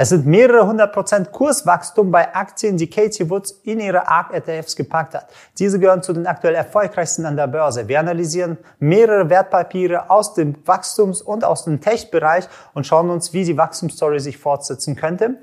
Es sind mehrere hundert Prozent Kurswachstum bei Aktien, die Katie Woods in ihre ARK ETFs gepackt hat. Diese gehören zu den aktuell erfolgreichsten an der Börse. Wir analysieren mehrere Wertpapiere aus dem Wachstums- und aus dem Tech-Bereich und schauen uns, wie die Wachstumsstory sich fortsetzen könnte.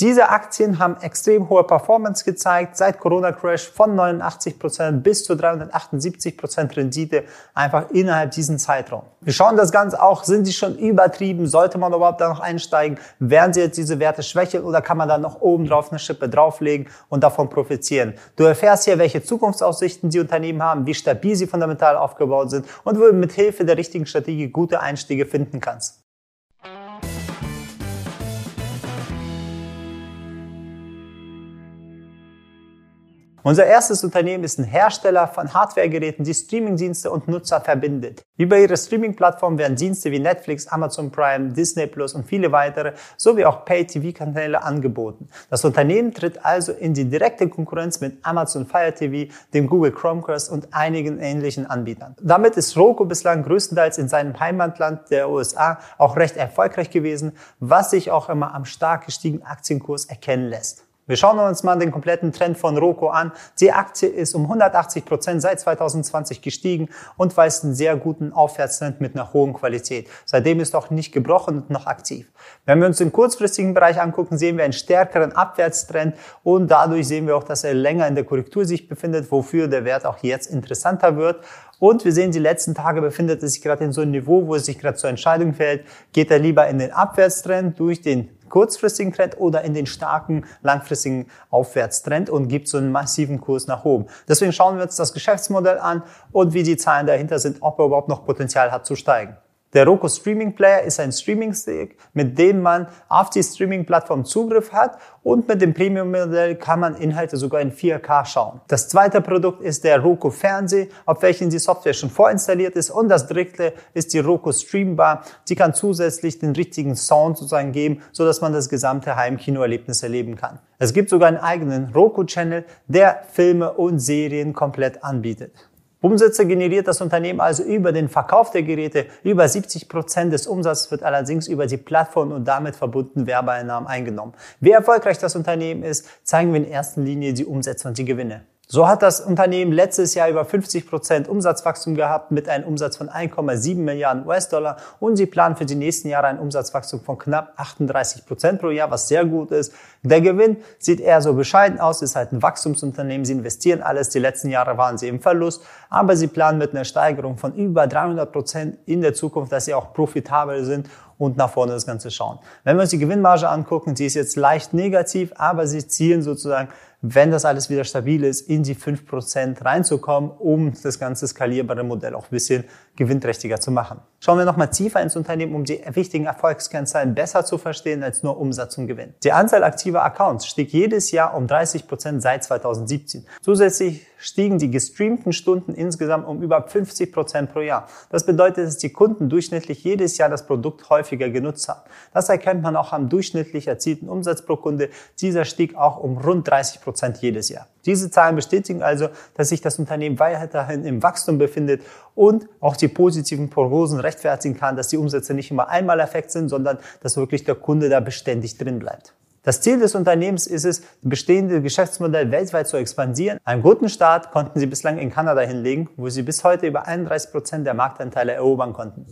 Diese Aktien haben extrem hohe Performance gezeigt, seit Corona-Crash von 89% bis zu 378% Rendite einfach innerhalb diesen Zeitraum. Wir schauen das Ganze auch, sind sie schon übertrieben, sollte man überhaupt da noch einsteigen, werden sie jetzt diese Werte schwächeln oder kann man da noch oben drauf eine Schippe drauflegen und davon profitieren. Du erfährst hier, welche Zukunftsaussichten die Unternehmen haben, wie stabil sie fundamental aufgebaut sind und wo du mit Hilfe der richtigen Strategie gute Einstiege finden kannst. Unser erstes Unternehmen ist ein Hersteller von Hardwaregeräten, die Streamingdienste und Nutzer verbindet. Über ihre Streaming-Plattform werden Dienste wie Netflix, Amazon Prime, Disney Plus und viele weitere sowie auch Pay-TV-Kanäle angeboten. Das Unternehmen tritt also in die direkte Konkurrenz mit Amazon Fire TV, dem Google Chromecast und einigen ähnlichen Anbietern. Damit ist Roku bislang größtenteils in seinem Heimatland der USA auch recht erfolgreich gewesen, was sich auch immer am stark gestiegenen Aktienkurs erkennen lässt. Wir schauen uns mal den kompletten Trend von Roku an. Die Aktie ist um 180 Prozent seit 2020 gestiegen und weist einen sehr guten Aufwärtstrend mit einer hohen Qualität. Seitdem ist auch nicht gebrochen und noch aktiv. Wenn wir uns den kurzfristigen Bereich angucken, sehen wir einen stärkeren Abwärtstrend und dadurch sehen wir auch, dass er länger in der Korrektur sich befindet, wofür der Wert auch jetzt interessanter wird. Und wir sehen, die letzten Tage befindet es sich gerade in so einem Niveau, wo es sich gerade zur Entscheidung fällt, geht er lieber in den Abwärtstrend durch den kurzfristigen Trend oder in den starken langfristigen Aufwärtstrend und gibt so einen massiven Kurs nach oben. Deswegen schauen wir uns das Geschäftsmodell an und wie die Zahlen dahinter sind, ob er überhaupt noch Potenzial hat zu steigen. Der Roku Streaming Player ist ein Streaming-Stick, mit dem man auf die Streaming-Plattform Zugriff hat und mit dem Premium-Modell kann man Inhalte sogar in 4K schauen. Das zweite Produkt ist der Roku Fernseh, auf welchen die Software schon vorinstalliert ist und das dritte ist die Roku Streambar. Die kann zusätzlich den richtigen Sound sozusagen geben, so dass man das gesamte Heimkinoerlebnis erleben kann. Es gibt sogar einen eigenen Roku-Channel, der Filme und Serien komplett anbietet. Umsätze generiert das Unternehmen also über den Verkauf der Geräte. Über 70 Prozent des Umsatzes wird allerdings über die Plattform und damit verbundenen Werbeeinnahmen eingenommen. Wie erfolgreich das Unternehmen ist, zeigen wir in erster Linie die Umsätze und die Gewinne. So hat das Unternehmen letztes Jahr über 50 Prozent Umsatzwachstum gehabt mit einem Umsatz von 1,7 Milliarden US-Dollar und sie planen für die nächsten Jahre ein Umsatzwachstum von knapp 38 Prozent pro Jahr, was sehr gut ist. Der Gewinn sieht eher so bescheiden aus, ist halt ein Wachstumsunternehmen, sie investieren alles, die letzten Jahre waren sie im Verlust, aber sie planen mit einer Steigerung von über 300 Prozent in der Zukunft, dass sie auch profitabel sind und nach vorne das Ganze schauen. Wenn wir uns die Gewinnmarge angucken, die ist jetzt leicht negativ, aber sie zielen sozusagen wenn das alles wieder stabil ist, in die 5% reinzukommen, um das ganze skalierbare Modell auch ein bisschen gewinnträchtiger zu machen. Schauen wir nochmal tiefer ins Unternehmen, um die wichtigen Erfolgskennzahlen besser zu verstehen als nur Umsatz und Gewinn. Die Anzahl aktiver Accounts stieg jedes Jahr um 30 Prozent seit 2017. Zusätzlich stiegen die gestreamten Stunden insgesamt um über 50 Prozent pro Jahr. Das bedeutet, dass die Kunden durchschnittlich jedes Jahr das Produkt häufiger genutzt haben. Das erkennt man auch am durchschnittlich erzielten Umsatz pro Kunde. Dieser stieg auch um rund 30 Prozent jedes Jahr. Diese Zahlen bestätigen also, dass sich das Unternehmen weiterhin im Wachstum befindet und auch die positiven Prognosen rechtfertigen kann, dass die Umsätze nicht immer einmal Effekt sind, sondern dass wirklich der Kunde da beständig drin bleibt. Das Ziel des Unternehmens ist es, bestehende Geschäftsmodell weltweit zu expandieren. Einen guten Start konnten sie bislang in Kanada hinlegen, wo sie bis heute über 31 Prozent der Marktanteile erobern konnten.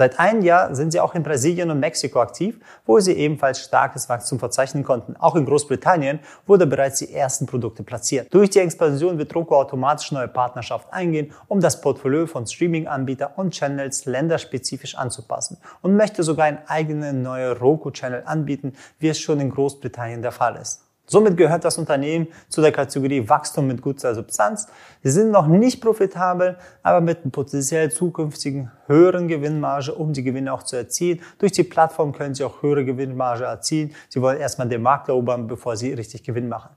Seit einem Jahr sind sie auch in Brasilien und Mexiko aktiv, wo sie ebenfalls starkes Wachstum verzeichnen konnten. Auch in Großbritannien wurde bereits die ersten Produkte platziert. Durch die Expansion wird Roku automatisch neue Partnerschaften eingehen, um das Portfolio von Streaming-Anbietern und Channels länderspezifisch anzupassen und möchte sogar einen eigenen neuen Roku-Channel anbieten, wie es schon in Großbritannien der Fall ist. Somit gehört das Unternehmen zu der Kategorie Wachstum mit guter Substanz. Sie sind noch nicht profitabel, aber mit potenziell zukünftigen höheren Gewinnmarge, um die Gewinne auch zu erzielen. Durch die Plattform können Sie auch höhere Gewinnmarge erzielen. Sie wollen erstmal den Markt erobern, bevor Sie richtig Gewinn machen.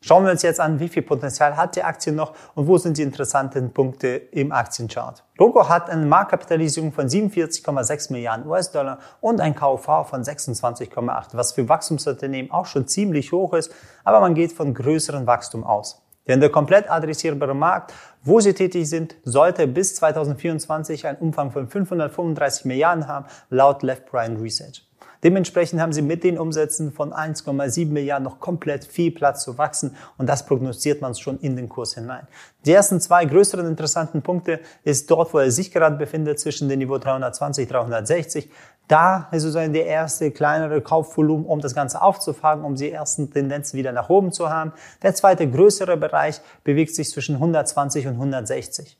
Schauen wir uns jetzt an, wie viel Potenzial hat die Aktie noch und wo sind die interessanten Punkte im Aktienchart. Rogo hat eine Marktkapitalisierung von 47,6 Milliarden US-Dollar und ein KV von 26,8, was für Wachstumsunternehmen auch schon ziemlich hoch ist, aber man geht von größerem Wachstum aus. Denn der komplett adressierbare Markt, wo sie tätig sind, sollte bis 2024 einen Umfang von 535 Milliarden haben, laut Left Brian Research. Dementsprechend haben sie mit den Umsätzen von 1,7 Milliarden noch komplett viel Platz zu wachsen und das prognostiziert man schon in den Kurs hinein. Die ersten zwei größeren interessanten Punkte ist dort, wo er sich gerade befindet, zwischen dem Niveau 320, 360. Da ist sozusagen der erste kleinere Kaufvolumen, um das Ganze aufzufangen, um die ersten Tendenzen wieder nach oben zu haben. Der zweite größere Bereich bewegt sich zwischen 120 und 160.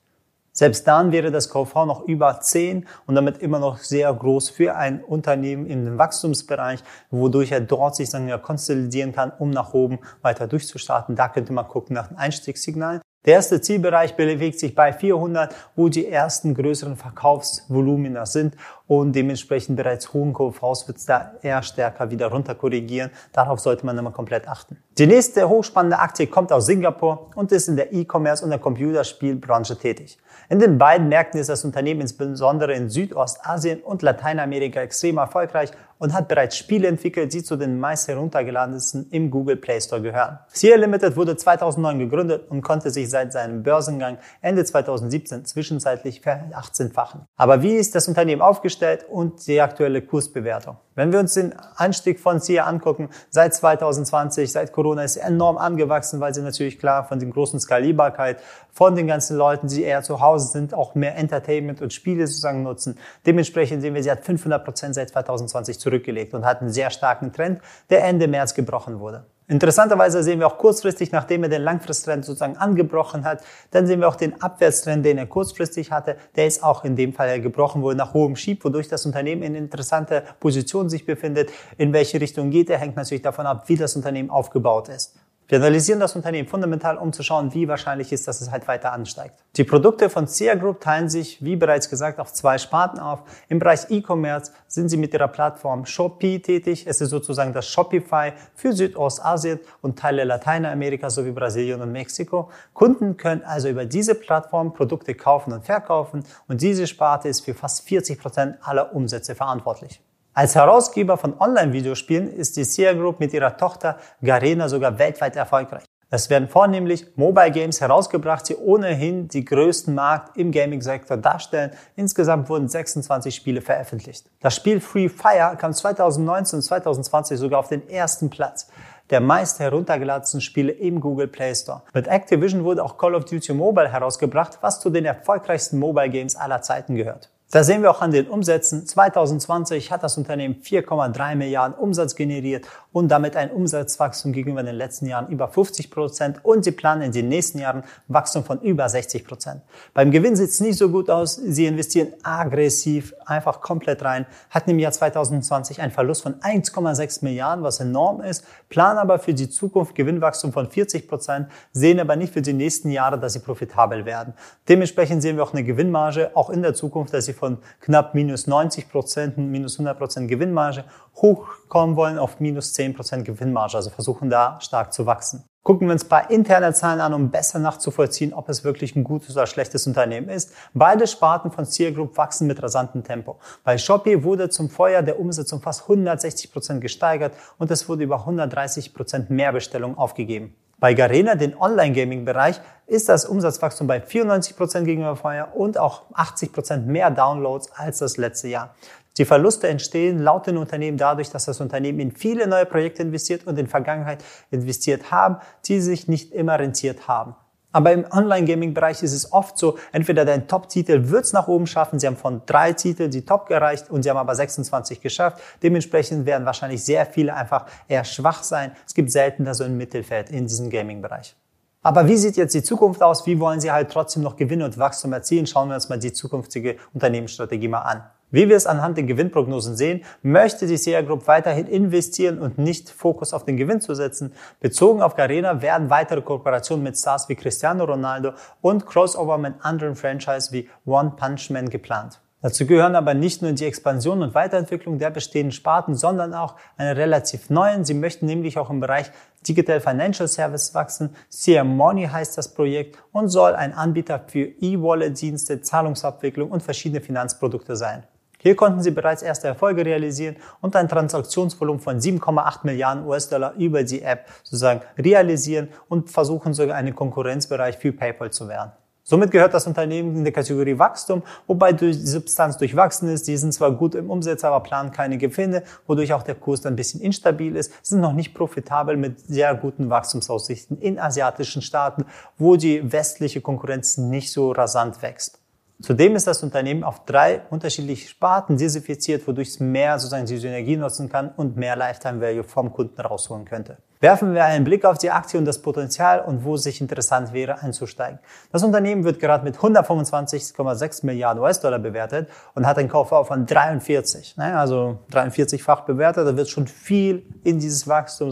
Selbst dann wäre das KV noch über 10 und damit immer noch sehr groß für ein Unternehmen im Wachstumsbereich, wodurch er dort sich dann ja konsolidieren kann, um nach oben weiter durchzustarten. Da könnte man gucken nach den Einstiegssignalen. Der erste Zielbereich bewegt sich bei 400, wo die ersten größeren Verkaufsvolumina sind und dementsprechend bereits hohen KVs wird es da eher stärker wieder runter korrigieren. Darauf sollte man immer komplett achten. Die nächste hochspannende Aktie kommt aus Singapur und ist in der E-Commerce und der Computerspielbranche tätig. In den beiden Märkten ist das Unternehmen insbesondere in Südostasien und Lateinamerika extrem erfolgreich und hat bereits Spiele entwickelt, die zu den meist heruntergeladensten im Google Play Store gehören. Sierra Limited wurde 2009 gegründet und konnte sich seit seinem Börsengang Ende 2017 zwischenzeitlich ver-18-fachen. Aber wie ist das Unternehmen aufgestellt und die aktuelle Kursbewertung? Wenn wir uns den Anstieg von SIA angucken, seit 2020, seit Corona ist enorm angewachsen, weil sie natürlich klar von den großen Skalierbarkeit von den ganzen Leuten, die eher zu Hause sind, auch mehr Entertainment und Spiele sozusagen nutzen. Dementsprechend sehen wir, sie hat 500 Prozent seit 2020 zurückgelegt und hat einen sehr starken Trend, der Ende März gebrochen wurde. Interessanterweise sehen wir auch kurzfristig, nachdem er den Langfristtrend sozusagen angebrochen hat, dann sehen wir auch den Abwärtstrend, den er kurzfristig hatte. Der ist auch in dem Fall gebrochen, er nach oben schiebt, wodurch das Unternehmen in interessanter Position sich befindet. In welche Richtung geht er, hängt natürlich davon ab, wie das Unternehmen aufgebaut ist. Wir analysieren das Unternehmen fundamental, um zu schauen, wie wahrscheinlich ist, dass es halt weiter ansteigt. Die Produkte von SIA Group teilen sich, wie bereits gesagt, auf zwei Sparten auf. Im Bereich E-Commerce sind sie mit ihrer Plattform Shopee tätig. Es ist sozusagen das Shopify für Südostasien und Teile Lateinamerika sowie Brasilien und Mexiko. Kunden können also über diese Plattform Produkte kaufen und verkaufen und diese Sparte ist für fast 40 Prozent aller Umsätze verantwortlich. Als Herausgeber von Online-Videospielen ist die Sia Group mit ihrer Tochter Garena sogar weltweit erfolgreich. Es werden vornehmlich Mobile Games herausgebracht, die ohnehin die größten Markt im Gaming-Sektor darstellen. Insgesamt wurden 26 Spiele veröffentlicht. Das Spiel Free Fire kam 2019 und 2020 sogar auf den ersten Platz der meist heruntergeladenen Spiele im Google Play Store. Mit Activision wurde auch Call of Duty Mobile herausgebracht, was zu den erfolgreichsten Mobile Games aller Zeiten gehört. Da sehen wir auch an den Umsätzen. 2020 hat das Unternehmen 4,3 Milliarden Umsatz generiert und damit ein Umsatzwachstum gegenüber den letzten Jahren über 50 Prozent und sie planen in den nächsten Jahren Wachstum von über 60 Prozent. Beim Gewinn sieht es nicht so gut aus. Sie investieren aggressiv einfach komplett rein, hatten im Jahr 2020 einen Verlust von 1,6 Milliarden, was enorm ist, planen aber für die Zukunft Gewinnwachstum von 40 Prozent, sehen aber nicht für die nächsten Jahre, dass sie profitabel werden. Dementsprechend sehen wir auch eine Gewinnmarge, auch in der Zukunft, dass sie von knapp minus 90 Prozent, minus 100 Prozent Gewinnmarge hochkommen wollen auf minus 10 Prozent Gewinnmarge, also versuchen da stark zu wachsen. Gucken wir uns ein paar interne Zahlen an, um besser nachzuvollziehen, ob es wirklich ein gutes oder schlechtes Unternehmen ist. Beide Sparten von Sear Group wachsen mit rasantem Tempo. Bei Shopee wurde zum Vorjahr der Umsatz um fast 160 Prozent gesteigert und es wurde über 130 Prozent mehr Bestellungen aufgegeben. Bei Garena, den Online-Gaming-Bereich, ist das Umsatzwachstum bei 94 Prozent gegenüber vorher und auch 80 Prozent mehr Downloads als das letzte Jahr. Die Verluste entstehen laut den Unternehmen dadurch, dass das Unternehmen in viele neue Projekte investiert und in Vergangenheit investiert haben, die sich nicht immer rentiert haben. Aber im Online-Gaming-Bereich ist es oft so, entweder dein Top-Titel wird es nach oben schaffen, sie haben von drei Titeln die Top gereicht und sie haben aber 26 geschafft. Dementsprechend werden wahrscheinlich sehr viele einfach eher schwach sein. Es gibt selten da so ein Mittelfeld in diesem Gaming-Bereich. Aber wie sieht jetzt die Zukunft aus? Wie wollen Sie halt trotzdem noch Gewinn und Wachstum erzielen? Schauen wir uns mal die zukünftige Unternehmensstrategie mal an. Wie wir es anhand der Gewinnprognosen sehen, möchte die SEA Group weiterhin investieren und nicht Fokus auf den Gewinn zu setzen. Bezogen auf Garena werden weitere Kooperationen mit Stars wie Cristiano Ronaldo und Crossover mit anderen Franchise wie One Punch Man geplant. Dazu gehören aber nicht nur die Expansion und Weiterentwicklung der bestehenden Sparten, sondern auch eine relativ neuen. Sie möchten nämlich auch im Bereich Digital Financial Service wachsen. CM Money heißt das Projekt und soll ein Anbieter für E-Wallet-Dienste, Zahlungsabwicklung und verschiedene Finanzprodukte sein. Hier konnten sie bereits erste Erfolge realisieren und ein Transaktionsvolumen von 7,8 Milliarden US-Dollar über die App sozusagen realisieren und versuchen sogar einen Konkurrenzbereich für PayPal zu werden. Somit gehört das Unternehmen in der Kategorie Wachstum, wobei die Substanz durchwachsen ist. Die sind zwar gut im Umsatz, aber planen keine Gewinne, wodurch auch der Kurs dann ein bisschen instabil ist. Sind noch nicht profitabel mit sehr guten Wachstumsaussichten in asiatischen Staaten, wo die westliche Konkurrenz nicht so rasant wächst. Zudem ist das Unternehmen auf drei unterschiedliche Sparten diversifiziert, wodurch es mehr sozusagen die Synergie nutzen kann und mehr Lifetime Value vom Kunden rausholen könnte. Werfen wir einen Blick auf die Aktie und das Potenzial und wo es sich interessant wäre einzusteigen. Das Unternehmen wird gerade mit 125,6 Milliarden US-Dollar bewertet und hat einen Kaufverkauf von 43, ne, also 43-fach bewertet. Da wird schon viel in dieses Wachstum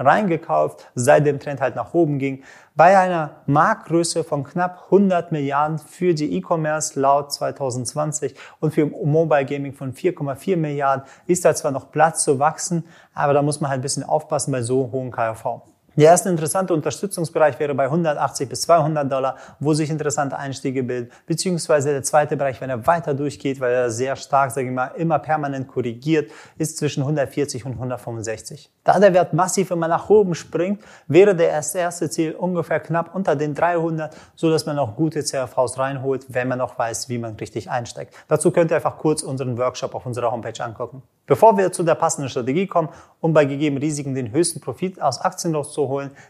reingekauft, seit dem Trend halt nach oben ging. Bei einer Marktgröße von knapp 100 Milliarden für die E-Commerce laut 2020 und für Mobile Gaming von 4,4 Milliarden ist da zwar noch Platz zu wachsen, aber da muss man halt ein bisschen aufpassen bei so hohen KV. Der erste interessante Unterstützungsbereich wäre bei 180 bis 200 Dollar, wo sich interessante Einstiege bilden, beziehungsweise der zweite Bereich, wenn er weiter durchgeht, weil er sehr stark, sage ich mal, immer permanent korrigiert, ist zwischen 140 und 165. Da der Wert massiv immer nach oben springt, wäre der erste Ziel ungefähr knapp unter den 300, so dass man auch gute CRVs reinholt, wenn man auch weiß, wie man richtig einsteigt. Dazu könnt ihr einfach kurz unseren Workshop auf unserer Homepage angucken. Bevor wir zu der passenden Strategie kommen, um bei gegebenen Risiken den höchsten Profit aus Aktien rauszuholen,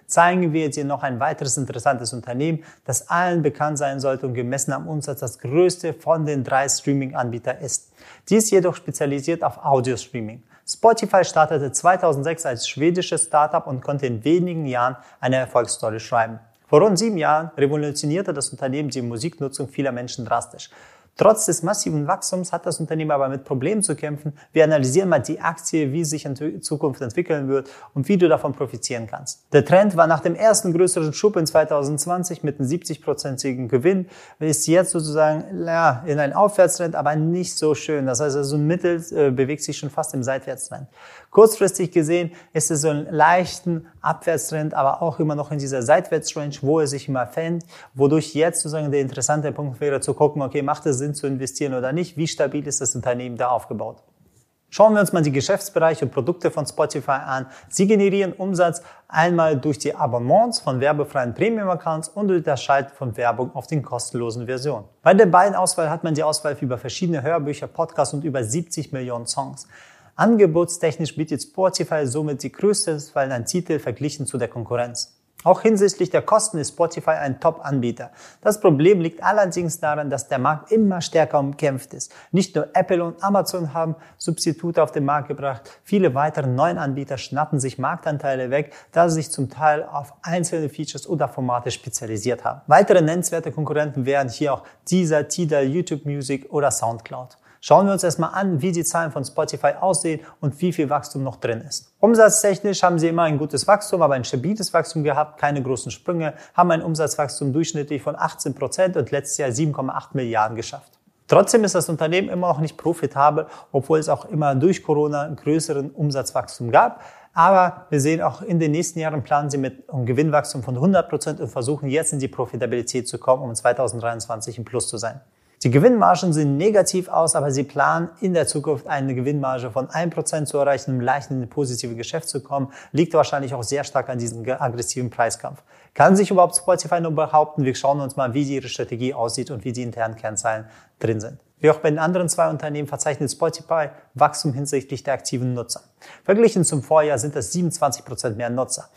zeigen wir dir noch ein weiteres interessantes Unternehmen, das allen bekannt sein sollte und gemessen am Umsatz das größte von den drei Streaming-Anbietern ist. Dies jedoch spezialisiert auf Audio-Streaming. Spotify startete 2006 als schwedisches Startup und konnte in wenigen Jahren eine Erfolgsstory schreiben. Vor rund sieben Jahren revolutionierte das Unternehmen die Musiknutzung vieler Menschen drastisch. Trotz des massiven Wachstums hat das Unternehmen aber mit Problemen zu kämpfen. Wir analysieren mal die Aktie, wie sich in Zukunft entwickeln wird und wie du davon profitieren kannst. Der Trend war nach dem ersten größeren Schub in 2020 mit einem 70-prozentigen Gewinn, ist jetzt sozusagen ja, in ein Aufwärtstrend, aber nicht so schön. Das heißt, also Mittel äh, bewegt sich schon fast im Seitwärtstrend. Kurzfristig gesehen ist es so ein leichten Abwärtstrend, aber auch immer noch in dieser Seitwärtsrange, wo er sich immer fängt, wodurch jetzt sozusagen der interessante Punkt wäre zu gucken, okay, macht es Sinn zu investieren oder nicht? Wie stabil ist das Unternehmen da aufgebaut? Schauen wir uns mal die Geschäftsbereiche und Produkte von Spotify an. Sie generieren Umsatz einmal durch die Abonnements von werbefreien Premium-Accounts und durch das Schalten von Werbung auf den kostenlosen Versionen. Bei der beiden Auswahl hat man die Auswahl über verschiedene Hörbücher, Podcasts und über 70 Millionen Songs. Angebotstechnisch bietet Spotify somit die größte Auswahl an Titel verglichen zu der Konkurrenz. Auch hinsichtlich der Kosten ist Spotify ein Top-Anbieter. Das Problem liegt allerdings daran, dass der Markt immer stärker umkämpft ist. Nicht nur Apple und Amazon haben Substitute auf den Markt gebracht, viele weitere neuen Anbieter schnappen sich Marktanteile weg, da sie sich zum Teil auf einzelne Features oder Formate spezialisiert haben. Weitere nennenswerte Konkurrenten wären hier auch Deezer, Tidal, YouTube Music oder Soundcloud. Schauen wir uns erstmal an, wie die Zahlen von Spotify aussehen und wie viel Wachstum noch drin ist. Umsatztechnisch haben sie immer ein gutes Wachstum, aber ein stabiles Wachstum gehabt, keine großen Sprünge, haben ein Umsatzwachstum durchschnittlich von 18 Prozent und letztes Jahr 7,8 Milliarden geschafft. Trotzdem ist das Unternehmen immer noch nicht profitabel, obwohl es auch immer durch Corona einen größeren Umsatzwachstum gab. Aber wir sehen auch in den nächsten Jahren planen sie mit einem Gewinnwachstum von 100 Prozent und versuchen jetzt in die Profitabilität zu kommen, um 2023 im Plus zu sein. Die Gewinnmargen sehen negativ aus, aber sie planen in der Zukunft eine Gewinnmarge von 1% zu erreichen, um leicht in ein positives Geschäft zu kommen. Liegt wahrscheinlich auch sehr stark an diesem aggressiven Preiskampf. Kann sich überhaupt Spotify nur behaupten? Wir schauen uns mal, wie ihre Strategie aussieht und wie die internen Kennzahlen drin sind. Wie auch bei den anderen zwei Unternehmen verzeichnet Spotify Wachstum hinsichtlich der aktiven Nutzer. Verglichen zum Vorjahr sind das 27% mehr Nutzer.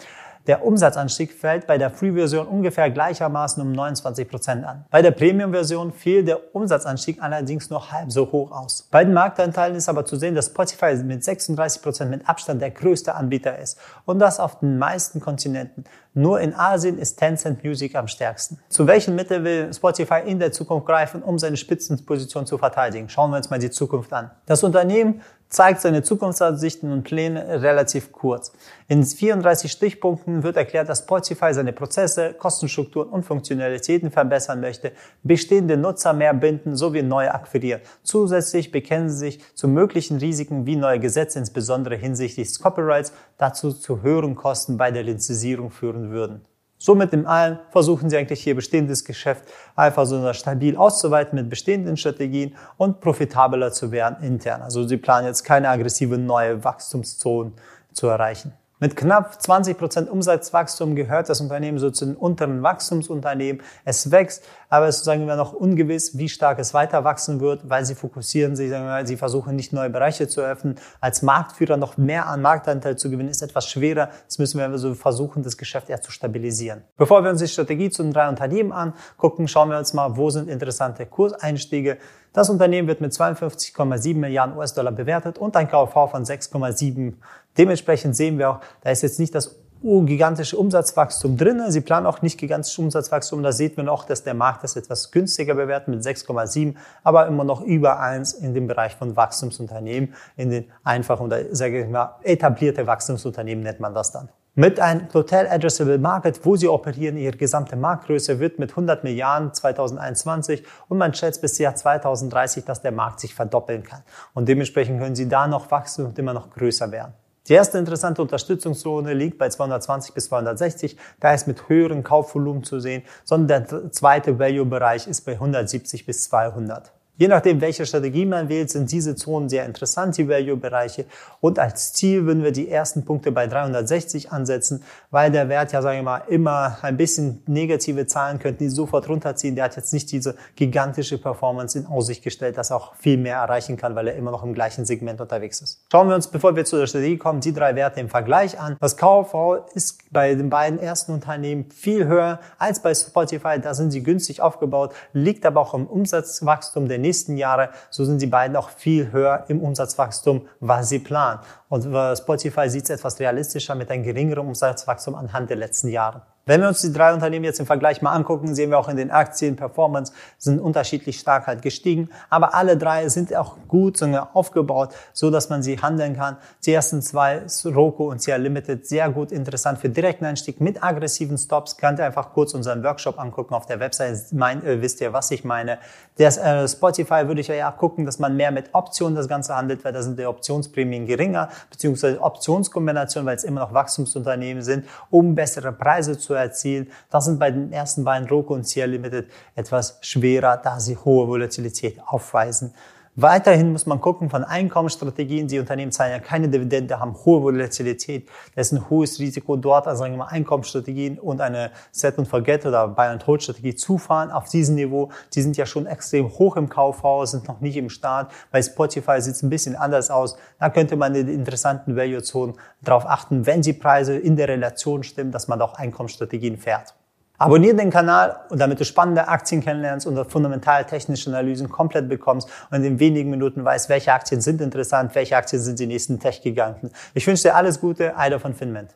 Der Umsatzanstieg fällt bei der Free-Version ungefähr gleichermaßen um 29 Prozent an. Bei der Premium-Version fiel der Umsatzanstieg allerdings nur halb so hoch aus. Bei den Marktanteilen ist aber zu sehen, dass Spotify mit 36 Prozent mit Abstand der größte Anbieter ist und das auf den meisten Kontinenten. Nur in Asien ist Tencent Music am stärksten. Zu welchen Mitteln will Spotify in der Zukunft greifen, um seine Spitzenposition zu verteidigen? Schauen wir uns mal die Zukunft an. Das Unternehmen zeigt seine Zukunftsansichten und Pläne relativ kurz. In 34 Stichpunkten wird erklärt, dass Spotify seine Prozesse, Kostenstrukturen und Funktionalitäten verbessern möchte, bestehende Nutzer mehr binden sowie neue akquirieren. Zusätzlich bekennen sie sich zu möglichen Risiken wie neue Gesetze, insbesondere hinsichtlich des Copyrights, dazu zu höheren Kosten bei der Lizenzierung führen würden. Somit im Allen versuchen sie eigentlich hier bestehendes Geschäft einfach so stabil auszuweiten mit bestehenden Strategien und profitabler zu werden intern. Also sie planen jetzt keine aggressive neue Wachstumszonen zu erreichen. Mit knapp 20% Umsatzwachstum gehört das Unternehmen so zu den unteren Wachstumsunternehmen. Es wächst, aber es ist sagen wir noch ungewiss, wie stark es weiter wachsen wird, weil sie fokussieren sich, sagen wir, sie versuchen nicht neue Bereiche zu öffnen. Als Marktführer noch mehr an Marktanteil zu gewinnen, ist etwas schwerer. Das müssen wir so versuchen, das Geschäft eher zu stabilisieren. Bevor wir uns die Strategie zu den drei Unternehmen angucken, schauen wir uns mal, wo sind interessante Kurseinstiege. Das Unternehmen wird mit 52,7 Milliarden US-Dollar bewertet und ein KV von 6,7 Dementsprechend sehen wir auch, da ist jetzt nicht das gigantische Umsatzwachstum drin. Sie planen auch nicht gigantisches Umsatzwachstum. Da sieht man auch, dass der Markt das etwas günstiger bewertet mit 6,7, aber immer noch über 1 in dem Bereich von Wachstumsunternehmen, in den einfachen oder sage ich mal etablierte Wachstumsunternehmen nennt man das dann. Mit einem Total Addressable Market, wo sie operieren, ihre gesamte Marktgröße wird mit 100 Milliarden 2021 und man schätzt bis Jahr 2030, dass der Markt sich verdoppeln kann. Und dementsprechend können sie da noch wachsen und immer noch größer werden. Die erste interessante Unterstützungszone liegt bei 220 bis 260. Da ist mit höheren Kaufvolumen zu sehen, sondern der zweite Value-Bereich ist bei 170 bis 200. Je nachdem, welche Strategie man wählt, sind diese Zonen sehr interessant, die Value-Bereiche. Und als Ziel würden wir die ersten Punkte bei 360 ansetzen, weil der Wert ja, sagen wir mal, immer ein bisschen negative Zahlen könnten die sofort runterziehen. Der hat jetzt nicht diese gigantische Performance in Aussicht gestellt, dass er auch viel mehr erreichen kann, weil er immer noch im gleichen Segment unterwegs ist. Schauen wir uns, bevor wir zu der Strategie kommen, die drei Werte im Vergleich an. Das KV ist bei den beiden ersten Unternehmen viel höher als bei Spotify. Da sind sie günstig aufgebaut, liegt aber auch im Umsatzwachstum der nächsten Jahre, so sind die beiden auch viel höher im Umsatzwachstum, was sie planen. Und Spotify sieht es etwas realistischer mit einem geringeren Umsatzwachstum anhand der letzten Jahre. Wenn wir uns die drei Unternehmen jetzt im Vergleich mal angucken, sehen wir auch in den Aktien Performance sind unterschiedlich stark halt gestiegen, aber alle drei sind auch gut aufgebaut, so dass man sie handeln kann. Die ersten zwei, Roku und Cia Limited, sehr gut interessant für direkten Einstieg mit aggressiven Stops. Könnt ihr einfach kurz unseren Workshop angucken auf der Website, mein, äh, wisst ihr, was ich meine. Der äh, Spotify würde ich ja gucken, dass man mehr mit Optionen das Ganze handelt, weil da sind die Optionsprämien geringer, beziehungsweise Optionskombinationen, weil es immer noch Wachstumsunternehmen sind, um bessere Preise zu erzielen. Das sind bei den ersten beiden Sierra Limited etwas schwerer, da sie hohe Volatilität aufweisen. Weiterhin muss man gucken von Einkommensstrategien. Die Unternehmen zahlen ja keine Dividende, haben hohe Volatilität. Das ist ein hohes Risiko dort, also sagen wir mal Einkommensstrategien und eine Set and Forget oder Buy and Hold Strategie zufahren auf diesem Niveau. Die sind ja schon extrem hoch im Kaufhaus, sind noch nicht im Start. Bei Spotify sieht es ein bisschen anders aus. Da könnte man in den interessanten Value Zonen darauf achten, wenn die Preise in der Relation stimmen, dass man auch Einkommensstrategien fährt. Abonniere den Kanal, damit du spannende Aktien kennenlernst und fundamental technische Analysen komplett bekommst und in wenigen Minuten weißt, welche Aktien sind interessant, welche Aktien sind die nächsten Tech-Giganten. Ich wünsche dir alles Gute, Eider von Finment.